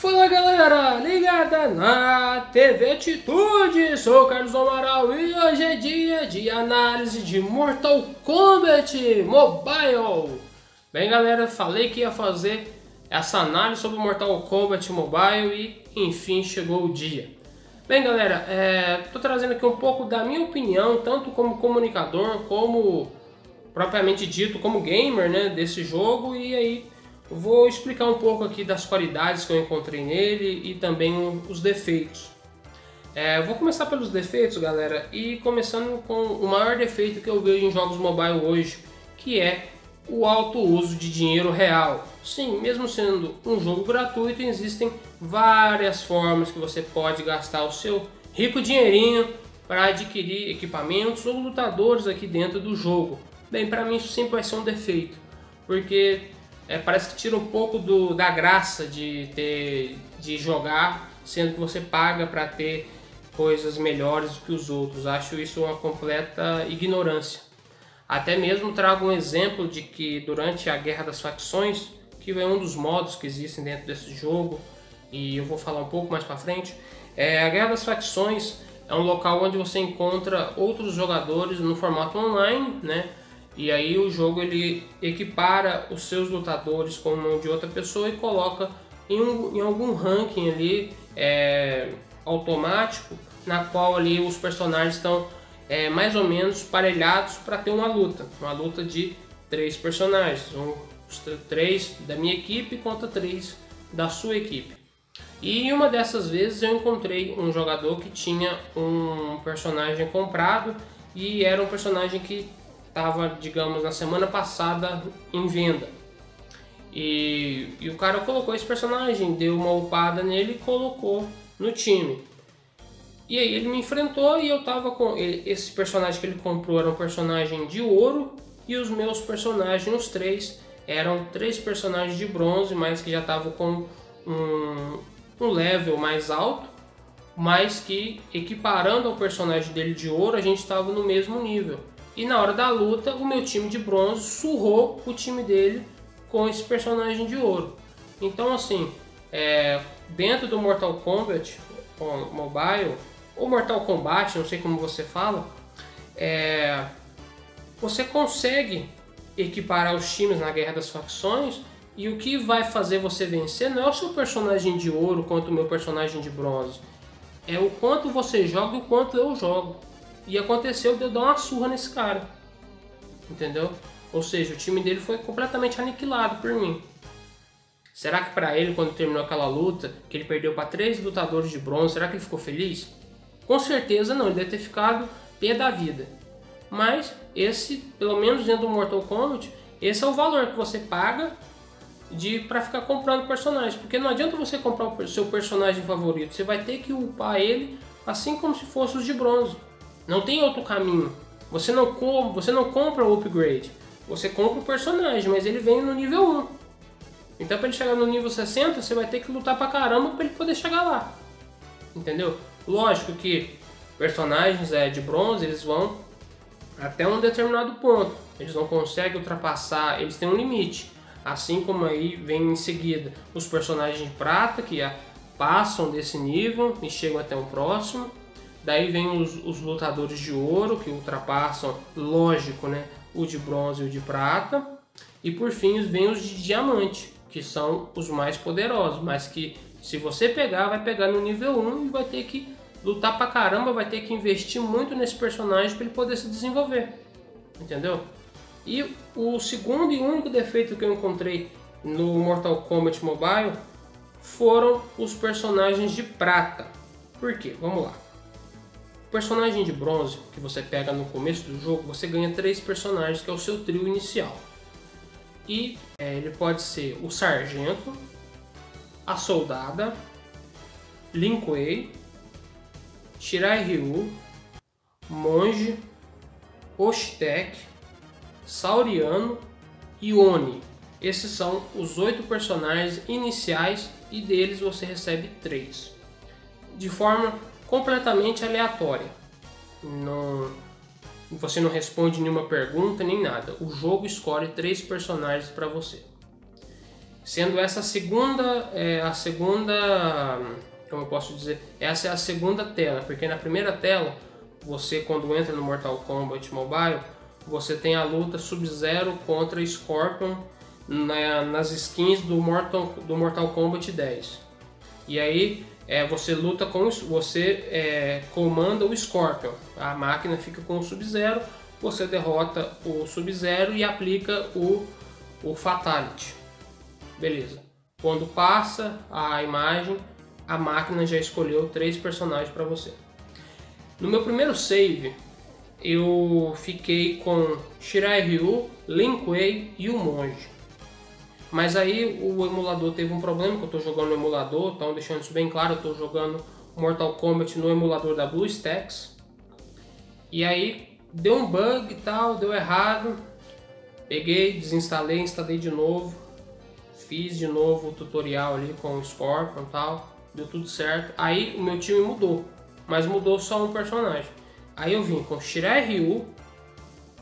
Fala galera, ligada na TV Atitude, sou Carlos Amaral e hoje é dia de análise de Mortal Kombat Mobile. Bem galera, falei que ia fazer essa análise sobre Mortal Kombat Mobile e enfim chegou o dia. Bem galera, estou é, trazendo aqui um pouco da minha opinião, tanto como comunicador, como propriamente dito como gamer né, desse jogo e aí Vou explicar um pouco aqui das qualidades que eu encontrei nele e também os defeitos. É, vou começar pelos defeitos, galera, e começando com o maior defeito que eu vejo em jogos mobile hoje, que é o alto uso de dinheiro real. Sim, mesmo sendo um jogo gratuito, existem várias formas que você pode gastar o seu rico dinheirinho para adquirir equipamentos ou lutadores aqui dentro do jogo. Bem, para mim isso sempre vai ser um defeito, porque é, parece que tira um pouco do, da graça de ter de jogar, sendo que você paga para ter coisas melhores do que os outros. Acho isso uma completa ignorância. Até mesmo trago um exemplo de que durante a Guerra das Facções, que é um dos modos que existem dentro desse jogo, e eu vou falar um pouco mais para frente, é, a Guerra das Facções é um local onde você encontra outros jogadores no formato online, né? E aí o jogo ele equipara os seus lutadores com mão de outra pessoa e coloca em, um, em algum ranking ali é, automático na qual ali os personagens estão é, mais ou menos parelhados para ter uma luta, uma luta de três personagens, um, três da minha equipe contra três da sua equipe. E uma dessas vezes eu encontrei um jogador que tinha um personagem comprado e era um personagem que estava, digamos, na semana passada em venda. E, e o cara colocou esse personagem, deu uma upada nele e colocou no time. E aí ele me enfrentou e eu tava com. Esse personagem que ele comprou era um personagem de ouro e os meus personagens, os três, eram três personagens de bronze, mas que já estavam com um, um level mais alto, mas que equiparando ao personagem dele de ouro, a gente estava no mesmo nível. E na hora da luta, o meu time de bronze surrou o time dele com esse personagem de ouro. Então, assim, é, dentro do Mortal Kombat Mobile, ou Mortal Kombat, não sei como você fala, é, você consegue equiparar os times na Guerra das Facções e o que vai fazer você vencer não é o seu personagem de ouro quanto o meu personagem de bronze, é o quanto você joga e o quanto eu jogo. E aconteceu de eu dar uma surra nesse cara. Entendeu? Ou seja, o time dele foi completamente aniquilado por mim. Será que para ele, quando terminou aquela luta, que ele perdeu para três lutadores de bronze, será que ele ficou feliz? Com certeza não, ele deve ter ficado pé da vida. Mas esse, pelo menos dentro do Mortal Kombat, esse é o valor que você paga de para ficar comprando personagens, porque não adianta você comprar o seu personagem favorito, você vai ter que upar ele assim como se fosse os de bronze. Não tem outro caminho. Você não, você não compra o upgrade. Você compra o personagem, mas ele vem no nível 1. Então para ele chegar no nível 60, você vai ter que lutar pra caramba para ele poder chegar lá. Entendeu? Lógico que personagens é, de bronze, eles vão até um determinado ponto. Eles não conseguem ultrapassar, eles têm um limite. Assim como aí vem em seguida os personagens de prata que passam desse nível e chegam até o próximo. Daí vem os, os lutadores de ouro, que ultrapassam, lógico, né, o de bronze e o de prata. E por fim vem os de diamante, que são os mais poderosos, mas que se você pegar, vai pegar no nível 1 e vai ter que lutar pra caramba, vai ter que investir muito nesse personagem para ele poder se desenvolver. Entendeu? E o segundo e único defeito que eu encontrei no Mortal Kombat Mobile foram os personagens de prata. Por quê? Vamos lá. Personagem de bronze que você pega no começo do jogo, você ganha três personagens, que é o seu trio inicial. E é, ele pode ser o sargento, a soldada, Lin Kuei, Shirai Ryu, monge, Oshtek, Sauriano e Oni. Esses são os oito personagens iniciais e deles você recebe três. De forma completamente aleatória. Não, você não responde nenhuma pergunta nem nada. O jogo escolhe três personagens para você. Sendo essa a segunda, é, a segunda, como eu posso dizer, essa é a segunda tela, porque na primeira tela, você quando entra no Mortal Kombat Mobile, você tem a luta Sub-Zero contra Scorpion na, nas skins do Mortal, do Mortal Kombat 10. E aí é, você luta com você é, comanda o Scorpion. A máquina fica com o Sub-Zero, você derrota o Sub-Zero e aplica o, o Fatality. Beleza. Quando passa a imagem, a máquina já escolheu três personagens para você. No meu primeiro save, eu fiquei com Shirai Ryu, Lin Kuei e o Monge. Mas aí o emulador teve um problema, que eu estou jogando no emulador, então deixando isso bem claro, eu estou jogando Mortal Kombat no emulador da BlueStacks. E aí deu um bug e tal, deu errado. Peguei, desinstalei, instalei de novo. Fiz de novo o tutorial ali com o Scorpion e tal. Deu tudo certo. Aí o meu time mudou, mas mudou só um personagem. Aí eu vim com Shirai Ryu,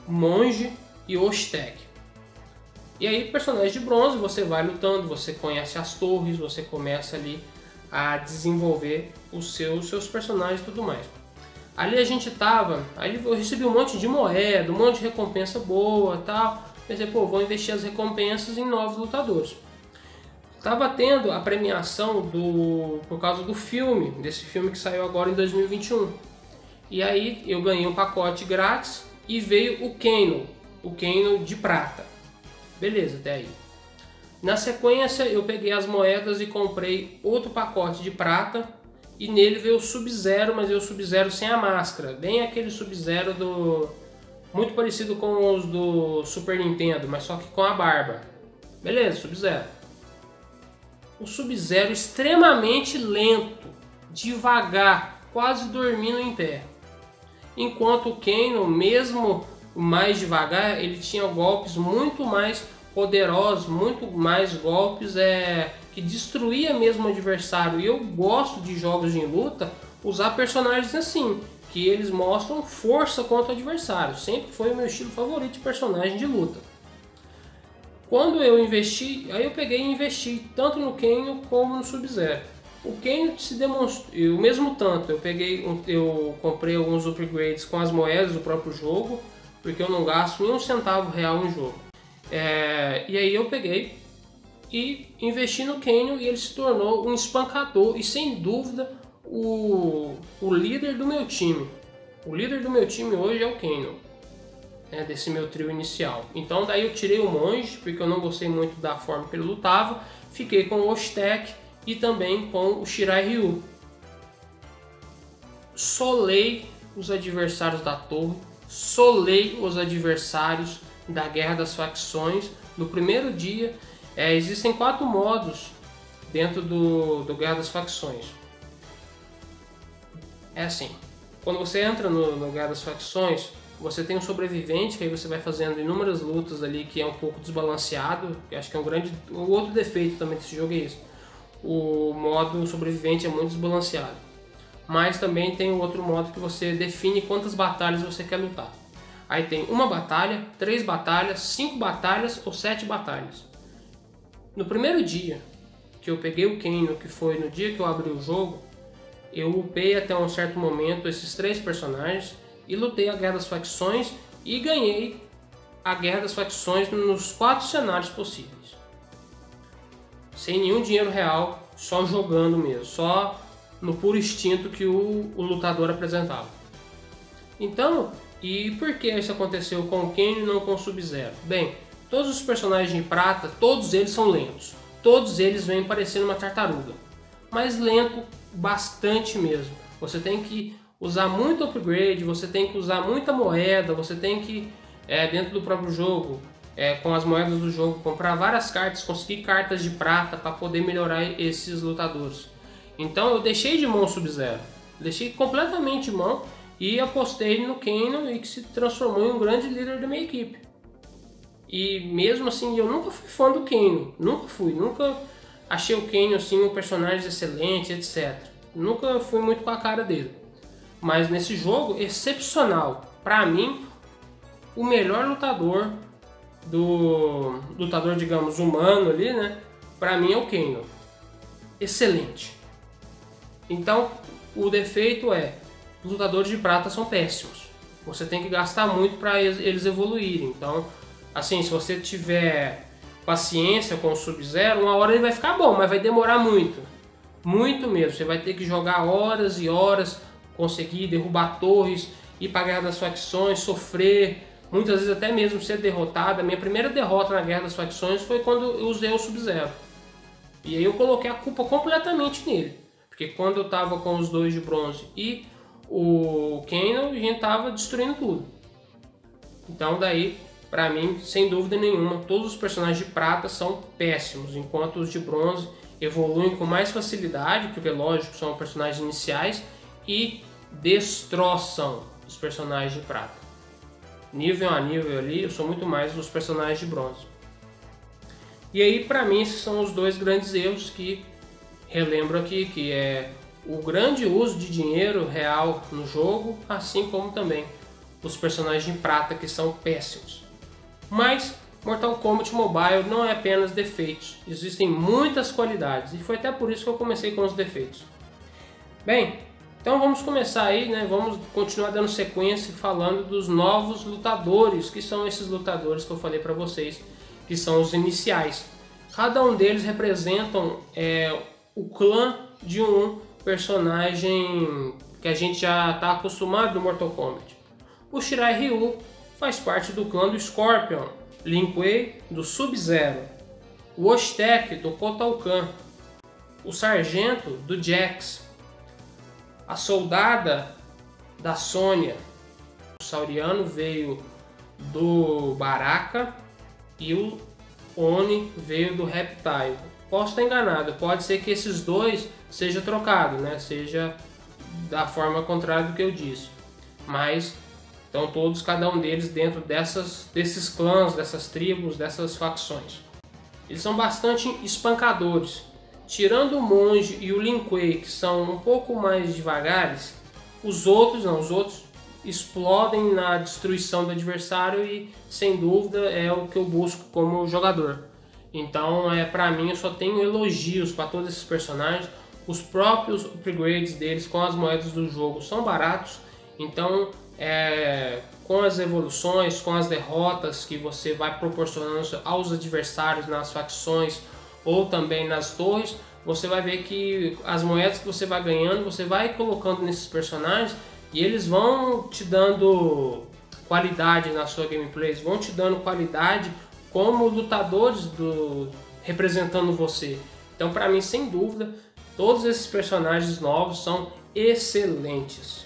Monge e Oshtek. E aí, personagem de bronze, você vai lutando, você conhece as torres, você começa ali a desenvolver os seus, seus personagens e tudo mais. Ali a gente tava, aí eu recebi um monte de moeda, um monte de recompensa boa tal. Pensei, pô, vou investir as recompensas em novos lutadores. Tava tendo a premiação do por causa do filme, desse filme que saiu agora em 2021. E aí eu ganhei um pacote grátis e veio o Kano, o Kano de prata. Beleza, até aí. Na sequência, eu peguei as moedas e comprei outro pacote de prata. E nele veio o Sub-Zero, mas veio o Sub-Zero sem a máscara. Bem aquele Sub-Zero do. Muito parecido com os do Super Nintendo, mas só que com a barba. Beleza, Sub-Zero. O Sub-Zero extremamente lento, devagar, quase dormindo em pé. Enquanto o Kano, mesmo mais devagar, ele tinha golpes muito mais poderosos, muito mais golpes é, que destruía mesmo o adversário. E eu gosto de jogos de luta usar personagens assim, que eles mostram força contra o adversário. Sempre foi o meu estilo favorito de personagem de luta. Quando eu investi, aí eu peguei e investi tanto no Kenyo como no Sub-Zero. O Kenyo se demonstrou, o mesmo tanto, eu peguei, eu comprei alguns upgrades com as moedas do próprio jogo, porque eu não gasto nem um centavo real em jogo. É, e aí eu peguei e investi no Canyon e ele se tornou um espancador e sem dúvida o, o líder do meu time. O líder do meu time hoje é o Canyon, né, desse meu trio inicial. Então daí eu tirei o Monge, porque eu não gostei muito da forma que ele lutava, fiquei com o Ostek e também com o Shirai Ryu. Solei os adversários da torre, solei os adversários da Guerra das Facções. No primeiro dia, é, existem quatro modos dentro do, do Guerra das Facções. É assim, quando você entra no, no Guerra das Facções, você tem um sobrevivente, que aí você vai fazendo inúmeras lutas ali, que é um pouco desbalanceado, que acho que é um grande... O outro defeito também desse jogo é isso. O modo sobrevivente é muito desbalanceado mas também tem o outro modo que você define quantas batalhas você quer lutar. Aí tem uma batalha, três batalhas, cinco batalhas ou sete batalhas. No primeiro dia que eu peguei o Kano, que foi no dia que eu abri o jogo, eu upei até um certo momento esses três personagens e lutei a Guerra das Facções e ganhei a Guerra das Facções nos quatro cenários possíveis. Sem nenhum dinheiro real, só jogando mesmo, só no puro instinto que o, o lutador apresentava. Então, e por que isso aconteceu com o Kane e não com o Sub-Zero? Bem, todos os personagens de prata, todos eles são lentos. Todos eles vêm parecendo uma tartaruga. Mas lento bastante mesmo. Você tem que usar muito upgrade, você tem que usar muita moeda, você tem que, é, dentro do próprio jogo, é, com as moedas do jogo, comprar várias cartas, conseguir cartas de prata para poder melhorar esses lutadores. Então eu deixei de mão o Sub-Zero. Deixei completamente de mão e apostei no Kano e que se transformou em um grande líder da minha equipe. E mesmo assim, eu nunca fui fã do Kano. Nunca fui. Nunca achei o Kano assim, um personagem excelente, etc. Nunca fui muito com a cara dele. Mas nesse jogo, excepcional. Para mim, o melhor lutador do lutador, digamos, humano ali, né? para mim é o Kano. Excelente. Então, o defeito é, os lutadores de prata são péssimos. Você tem que gastar muito para eles evoluírem. Então, assim, se você tiver paciência com o Sub-Zero, uma hora ele vai ficar bom, mas vai demorar muito. Muito mesmo. Você vai ter que jogar horas e horas, conseguir derrubar torres, ir para a Guerra das Facções, sofrer, muitas vezes até mesmo ser derrotado. A minha primeira derrota na Guerra das Facções foi quando eu usei o Sub-Zero. E aí eu coloquei a culpa completamente nele. Porque quando eu tava com os dois de bronze e o Kano, a gente tava destruindo tudo. Então daí, para mim, sem dúvida nenhuma, todos os personagens de prata são péssimos, enquanto os de bronze evoluem com mais facilidade, porque lógico, são personagens iniciais e destroçam os personagens de prata. Nível a nível ali, eu sou muito mais dos personagens de bronze. E aí, para mim, esses são os dois grandes erros que relembro aqui, que é o grande uso de dinheiro real no jogo, assim como também os personagens de prata que são péssimos. Mas Mortal Kombat Mobile não é apenas defeitos, existem muitas qualidades e foi até por isso que eu comecei com os defeitos. Bem, então vamos começar aí, né? Vamos continuar dando sequência falando dos novos lutadores, que são esses lutadores que eu falei para vocês que são os iniciais. Cada um deles representam é, o clã de um personagem que a gente já está acostumado no Mortal Kombat. O Shirai Ryu faz parte do clã do Scorpion, Lin Kuei do Sub-Zero, o Ostek do Kotal Kahn, o Sargento do Jax, a Soldada da Sônia, o Sauriano veio do Baraka e o Oni veio do Reptile. Posso estar enganado, pode ser que esses dois seja trocado, né? Seja da forma contrária do que eu disse. Mas estão todos, cada um deles dentro dessas, desses clãs, dessas tribos, dessas facções. Eles são bastante espancadores. Tirando o monge e o Lin Kuei, que são um pouco mais devagares, os outros não, os outros explodem na destruição do adversário e sem dúvida é o que eu busco como jogador. Então, é para mim eu só tenho elogios para todos esses personagens. Os próprios upgrades deles com as moedas do jogo são baratos. Então, é, com as evoluções, com as derrotas que você vai proporcionando aos adversários nas facções ou também nas torres, você vai ver que as moedas que você vai ganhando, você vai colocando nesses personagens e eles vão te dando qualidade na sua gameplay, vão te dando qualidade como lutadores do representando você. Então, para mim, sem dúvida, todos esses personagens novos são excelentes.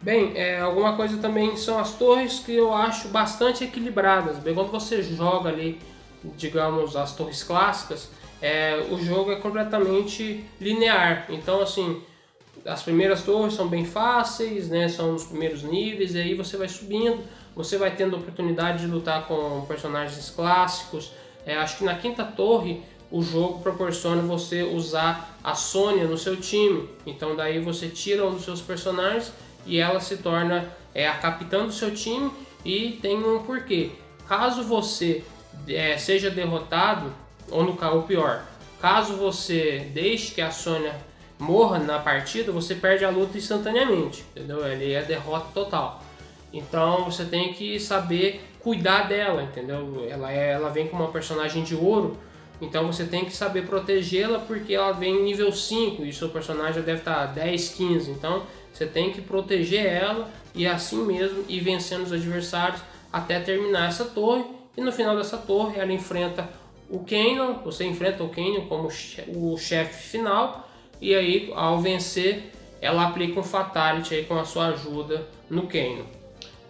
Bem, é, alguma coisa também são as torres que eu acho bastante equilibradas. Bem, quando você joga ali, digamos, as torres clássicas, é, o jogo é completamente linear. Então, assim, as primeiras torres são bem fáceis, né? São os primeiros níveis, e aí você vai subindo, você vai tendo a oportunidade de lutar com personagens clássicos. É, acho que na quinta torre o jogo proporciona você usar a Sônia no seu time. Então daí você tira um dos seus personagens e ela se torna é, a capitã do seu time e tem um porquê. Caso você é, seja derrotado, ou no caso pior, caso você deixe que a Sônia morra na partida, você perde a luta instantaneamente, entendeu? Ele é derrota total. Então você tem que saber cuidar dela, entendeu? Ela, é, ela vem com uma personagem de ouro, então você tem que saber protegê-la porque ela vem nível 5 e seu personagem já deve estar 10, 15. Então você tem que proteger ela e assim mesmo ir vencendo os adversários até terminar essa torre. E no final dessa torre ela enfrenta o Kano, você enfrenta o Kano como o chefe final e aí ao vencer ela aplica um Fatality aí com a sua ajuda no Kano.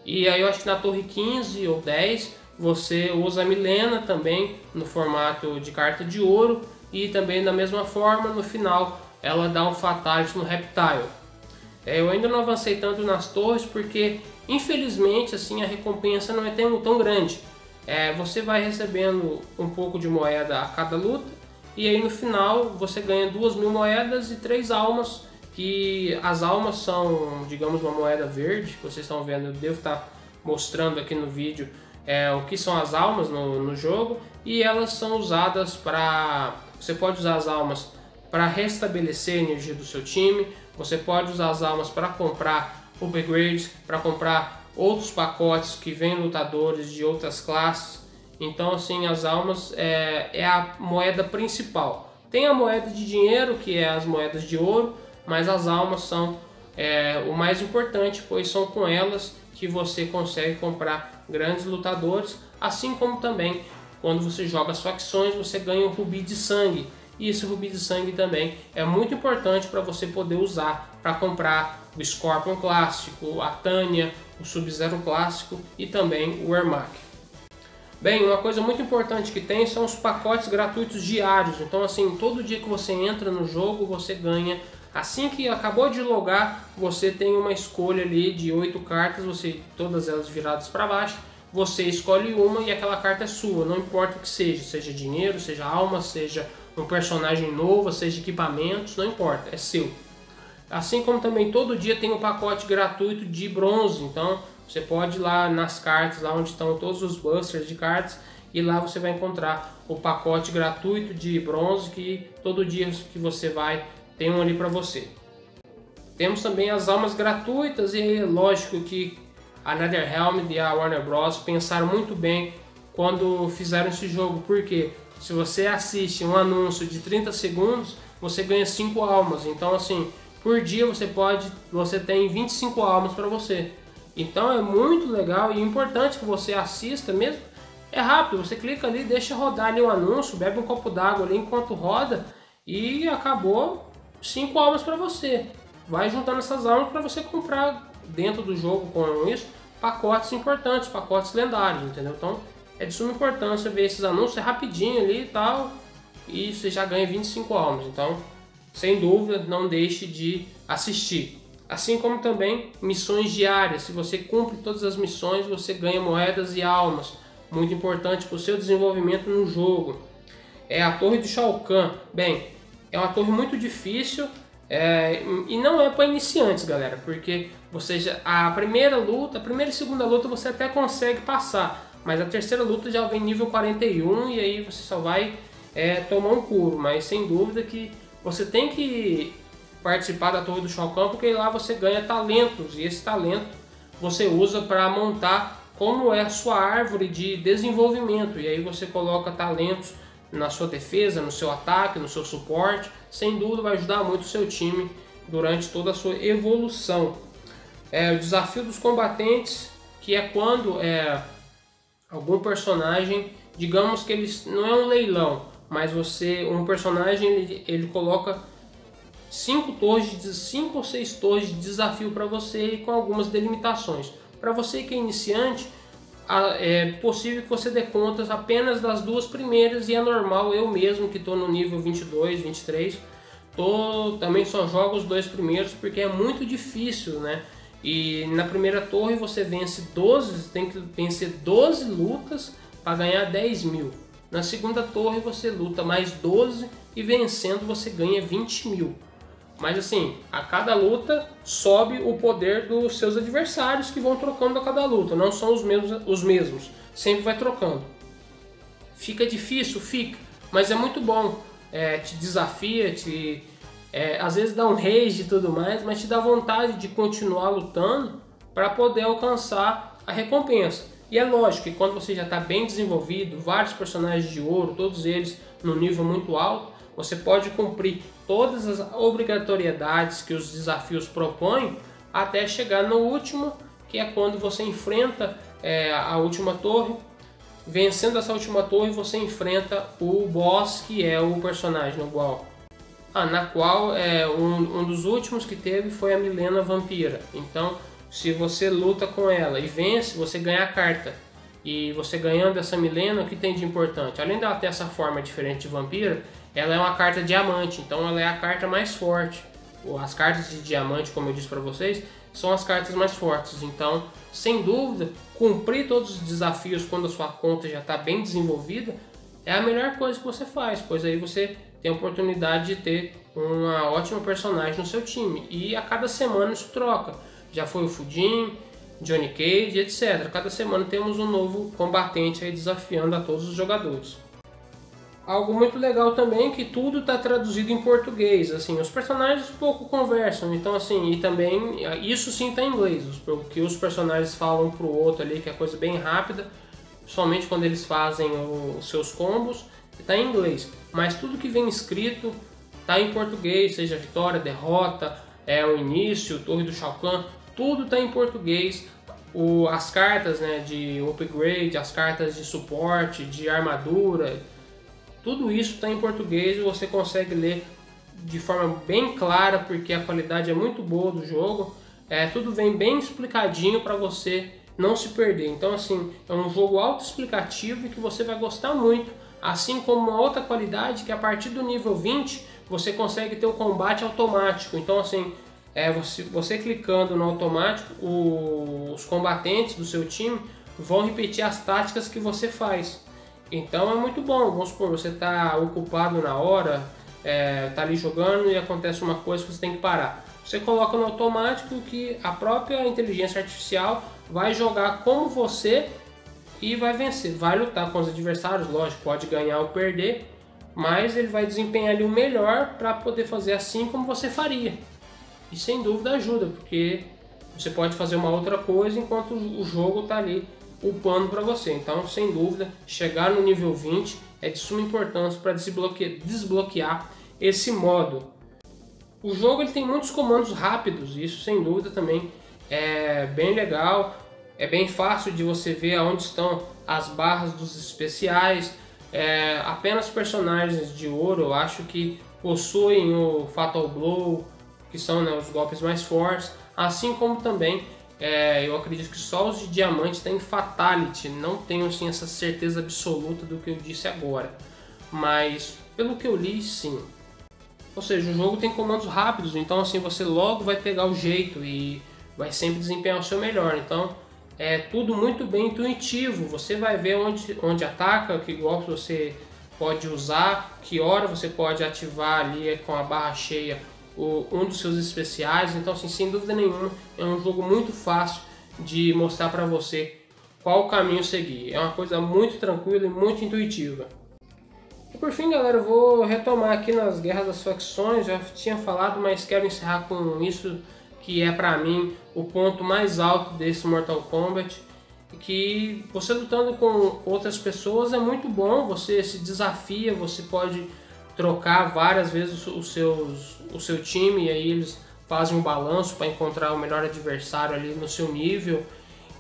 E aí eu acho que na torre 15 ou 10 você usa a Milena também no formato de carta de ouro e também da mesma forma no final ela dá um Fatality no Reptile. É, eu ainda não avancei tanto nas torres porque infelizmente assim a recompensa não é tão, tão grande. É, você vai recebendo um pouco de moeda a cada luta e aí no final você ganha duas mil moedas e três almas, que as almas são, digamos, uma moeda verde, vocês estão vendo, eu devo estar mostrando aqui no vídeo é, o que são as almas no, no jogo e elas são usadas para. Você pode usar as almas para restabelecer a energia do seu time, você pode usar as almas para comprar upgrades, para comprar outros pacotes que vêm lutadores de outras classes. Então, assim, as almas é, é a moeda principal. Tem a moeda de dinheiro, que é as moedas de ouro, mas as almas são é, o mais importante, pois são com elas que você consegue comprar grandes lutadores, assim como também quando você joga as facções, você ganha o rubi de sangue. E esse rubi de sangue também é muito importante para você poder usar para comprar o Scorpion clássico, a Tânia, o Sub-Zero clássico e também o Ermac. Bem, uma coisa muito importante que tem são os pacotes gratuitos diários. Então, assim, todo dia que você entra no jogo, você ganha. Assim que acabou de logar, você tem uma escolha ali de oito cartas, você todas elas viradas para baixo. Você escolhe uma e aquela carta é sua, não importa o que seja, seja dinheiro, seja alma, seja um personagem novo, seja equipamentos, não importa, é seu. Assim como também todo dia tem um pacote gratuito de bronze, então você pode ir lá nas cartas, lá onde estão todos os busters de cartas, e lá você vai encontrar o pacote gratuito de bronze que todo dia que você vai tem um ali para você. Temos também as almas gratuitas e lógico que a NetherRealm e a Warner Bros pensaram muito bem quando fizeram esse jogo, porque se você assiste um anúncio de 30 segundos, você ganha 5 almas. Então assim, por dia você pode, você tem 25 almas para você. Então é muito legal e importante que você assista mesmo. É rápido, você clica ali, deixa rodar ali o anúncio, bebe um copo d'água ali enquanto roda e acabou cinco almas para você. Vai juntando essas almas para você comprar dentro do jogo com isso pacotes importantes, pacotes lendários, entendeu? Então é de suma importância ver esses anúncios, é rapidinho ali e tal, e você já ganha 25 almas. Então, sem dúvida, não deixe de assistir assim como também missões diárias. Se você cumpre todas as missões, você ganha moedas e almas, muito importante para o seu desenvolvimento no jogo. É a Torre do Shao Kahn. Bem, é uma torre muito difícil é, e não é para iniciantes, galera, porque você já, a primeira luta, a primeira e segunda luta você até consegue passar, mas a terceira luta já vem nível 41 e aí você só vai é, tomar um curo, mas sem dúvida que você tem que participar da Torre do Chocão, porque lá você ganha talentos e esse talento você usa para montar como é a sua árvore de desenvolvimento e aí você coloca talentos na sua defesa, no seu ataque, no seu suporte, sem dúvida vai ajudar muito o seu time durante toda a sua evolução. É o desafio dos combatentes, que é quando é algum personagem, digamos que ele não é um leilão, mas você um personagem ele, ele coloca cinco torres de cinco ou seis torres de desafio para você e com algumas delimitações. Para você que é iniciante, é possível que você dê contas apenas das duas primeiras e é normal eu mesmo que estou no nível 22, 23, tô, também só jogo os dois primeiros porque é muito difícil, né? E na primeira torre você vence 12, tem que vencer 12 lutas para ganhar 10 mil. Na segunda torre você luta mais 12 e vencendo você ganha 20 mil. Mas assim, a cada luta sobe o poder dos seus adversários que vão trocando a cada luta, não são os mesmos, os mesmos, sempre vai trocando. Fica difícil, fica, mas é muito bom. É, te desafia, te é, às vezes dá um rage e tudo mais, mas te dá vontade de continuar lutando para poder alcançar a recompensa. E é lógico que quando você já está bem desenvolvido, vários personagens de ouro, todos eles no nível muito alto, você pode cumprir todas as obrigatoriedades que os desafios propõem até chegar no último, que é quando você enfrenta é, a última torre. Vencendo essa última torre, você enfrenta o boss, que é o personagem no qual, ah, na qual é, um, um dos últimos que teve foi a Milena Vampira. Então, se você luta com ela e vence, você ganha a carta. E você ganhando essa Milena, o que tem de importante? Além dela ter essa forma diferente de vampira, ela é uma carta diamante, então ela é a carta mais forte. As cartas de diamante, como eu disse para vocês, são as cartas mais fortes. Então, sem dúvida, cumprir todos os desafios quando a sua conta já está bem desenvolvida é a melhor coisa que você faz, pois aí você tem a oportunidade de ter uma ótima personagem no seu time. E a cada semana isso troca. Já foi o Fudin, Johnny Cage, etc. Cada semana temos um novo combatente aí desafiando a todos os jogadores. Algo muito legal também é que tudo está traduzido em português, assim, os personagens pouco conversam, então assim, e também, isso sim está em inglês, o que os personagens falam pro outro ali, que é coisa bem rápida, somente quando eles fazem os seus combos, está em inglês, mas tudo que vem escrito está em português, seja vitória, derrota, é o início, torre do Shao Kahn, tudo está em português, o, as cartas né, de upgrade, as cartas de suporte, de armadura, tudo isso está em português e você consegue ler de forma bem clara, porque a qualidade é muito boa do jogo. É, tudo vem bem explicadinho para você não se perder. Então, assim, é um jogo autoexplicativo e que você vai gostar muito. Assim como uma outra qualidade que a partir do nível 20 você consegue ter o combate automático. Então, assim, é, você, você clicando no automático, o, os combatentes do seu time vão repetir as táticas que você faz. Então é muito bom, vamos supor, você está ocupado na hora, é, tá ali jogando e acontece uma coisa que você tem que parar. Você coloca no automático que a própria inteligência artificial vai jogar como você e vai vencer. Vai lutar com os adversários, lógico, pode ganhar ou perder, mas ele vai desempenhar ali o melhor para poder fazer assim como você faria. E sem dúvida ajuda, porque você pode fazer uma outra coisa enquanto o jogo está ali upando para você. Então, sem dúvida, chegar no nível 20 é de suma importância para desbloquear, desbloquear esse modo. O jogo ele tem muitos comandos rápidos, isso sem dúvida também é bem legal. É bem fácil de você ver aonde estão as barras dos especiais. É, apenas personagens de ouro, eu acho que possuem o Fatal Blow, que são né, os golpes mais fortes, assim como também é, eu acredito que só os de diamante têm Fatality, não tenho assim, essa certeza absoluta do que eu disse agora. Mas pelo que eu li, sim. Ou seja, o jogo tem comandos rápidos, então assim você logo vai pegar o jeito e vai sempre desempenhar o seu melhor. Então é tudo muito bem intuitivo. Você vai ver onde, onde ataca, que golpe você pode usar, que hora você pode ativar ali com a barra cheia o, um dos seus especiais. Então, assim, sem dúvida nenhuma, é um jogo muito fácil de mostrar para você qual caminho seguir. É uma coisa muito tranquila e muito intuitiva. E por fim, galera, eu vou retomar aqui nas Guerras das Facções. Já tinha falado, mas quero encerrar com isso que é para mim o ponto mais alto desse Mortal Kombat. Que você lutando com outras pessoas é muito bom, você se desafia, você pode trocar várias vezes os seus, o seu time e aí eles fazem um balanço para encontrar o melhor adversário ali no seu nível.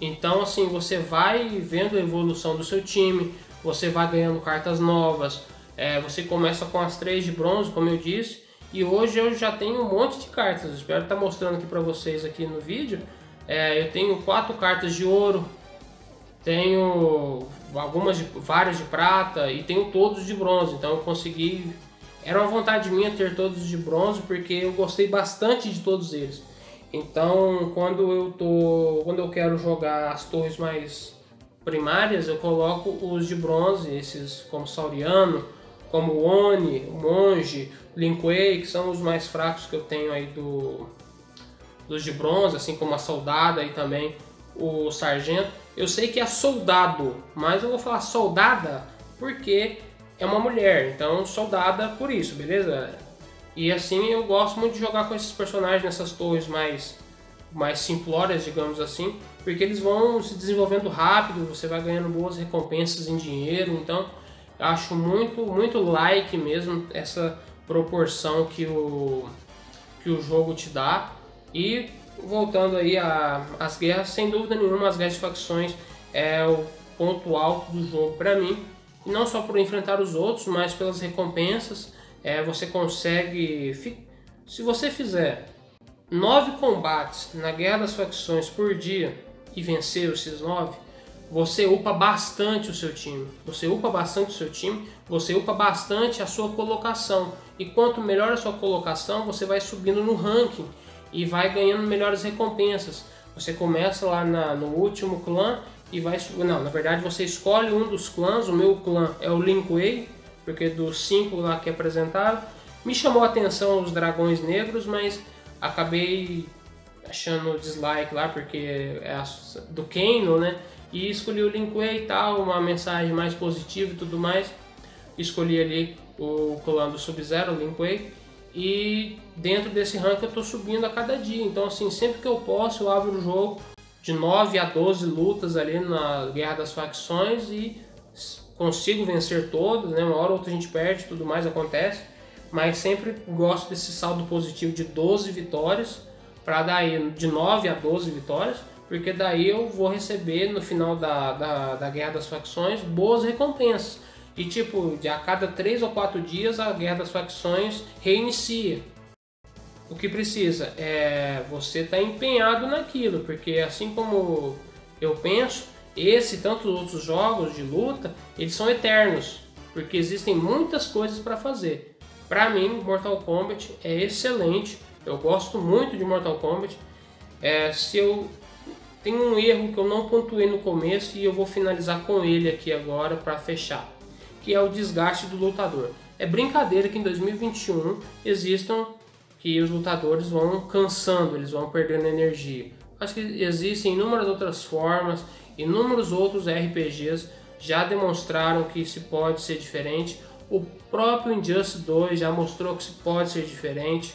Então, assim, você vai vendo a evolução do seu time, você vai ganhando cartas novas. É, você começa com as três de bronze, como eu disse, e hoje eu já tenho um monte de cartas. Espero estar mostrando aqui para vocês aqui no vídeo. É, eu tenho quatro cartas de ouro, tenho algumas de, várias de prata e tenho todos de bronze. Então eu consegui. Era uma vontade minha ter todos de bronze porque eu gostei bastante de todos eles. Então quando eu tô, quando eu quero jogar as torres mais primárias, eu coloco os de bronze, esses como Sauriano, como Oni, Monge, Lin Kuei, que são os mais fracos que eu tenho aí do dos de bronze, assim como a Soldada e também o Sargento. Eu sei que é soldado, mas eu vou falar soldada porque é uma mulher, então soldada por isso, beleza? E assim eu gosto muito de jogar com esses personagens nessas torres mais, mais simplórias, digamos assim, porque eles vão se desenvolvendo rápido, você vai ganhando boas recompensas em dinheiro, então acho muito, muito like mesmo essa proporção que o, que o jogo te dá. E voltando aí às guerras, sem dúvida nenhuma, as guerras de facções é o ponto alto do jogo para mim. E não só por enfrentar os outros, mas pelas recompensas. É, você consegue. Se você fizer nove combates na Guerra das Facções por dia e vencer esses nove, você upa bastante o seu time. Você upa bastante o seu time, você upa bastante a sua colocação. E quanto melhor a sua colocação, você vai subindo no ranking e vai ganhando melhores recompensas. Você começa lá na, no último clã e vai não, na verdade você escolhe um dos clãs. O meu clã é o Linkway, porque dos cinco lá que apresentaram me chamou a atenção os dragões negros, mas acabei achando dislike lá, porque é do Kano, né? E escolhi o Linkway e tal, uma mensagem mais positiva e tudo mais. Escolhi ali o colando Sub-Zero, o Linkway. E dentro desse rank eu tô subindo a cada dia. Então assim, sempre que eu posso eu abro o jogo de 9 a 12 lutas ali na Guerra das Facções e consigo vencer todos, né? Uma hora ou outra a gente perde, tudo mais acontece. Mas sempre gosto desse saldo positivo de 12 vitórias para daí de 9 a 12 vitórias, porque daí eu vou receber no final da, da, da Guerra das Facções boas recompensas. E tipo, de a cada 3 ou 4 dias a Guerra das Facções reinicia. O que precisa é você estar tá empenhado naquilo, porque assim como eu penso, esse e tantos outros jogos de luta, eles são eternos, porque existem muitas coisas para fazer. Para mim, Mortal Kombat é excelente eu gosto muito de Mortal Kombat. É, se eu tenho um erro que eu não pontuei no começo e eu vou finalizar com ele aqui agora para fechar, que é o desgaste do lutador. É brincadeira que em 2021 existam que os lutadores vão cansando, eles vão perdendo energia. Acho que existem inúmeras outras formas, inúmeros outros RPGs já demonstraram que se pode ser diferente. O próprio Injustice 2 já mostrou que se pode ser diferente.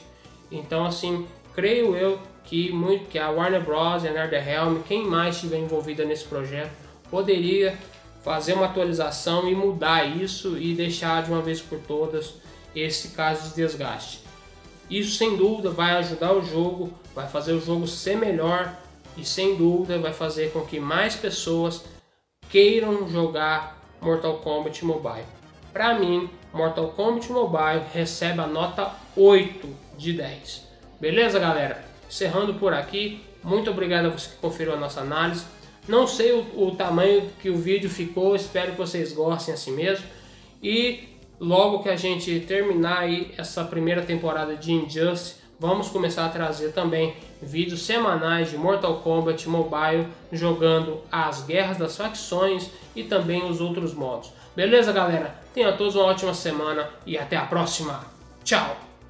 Então, assim, creio eu que, muito, que a Warner Bros. e a NetherRealm, quem mais estiver envolvida nesse projeto, poderia fazer uma atualização e mudar isso e deixar de uma vez por todas esse caso de desgaste. Isso sem dúvida vai ajudar o jogo, vai fazer o jogo ser melhor e sem dúvida vai fazer com que mais pessoas queiram jogar Mortal Kombat Mobile. Para mim, Mortal Kombat Mobile recebe a nota 8 de 10. Beleza, galera? Encerrando por aqui, muito obrigado a você que conferiu a nossa análise. Não sei o, o tamanho que o vídeo ficou, espero que vocês gostem assim mesmo. E logo que a gente terminar aí essa primeira temporada de Injustice, vamos começar a trazer também vídeos semanais de Mortal Kombat Mobile, jogando as guerras das facções e também os outros modos. Beleza, galera? Tenham todos uma ótima semana e até a próxima. Tchau!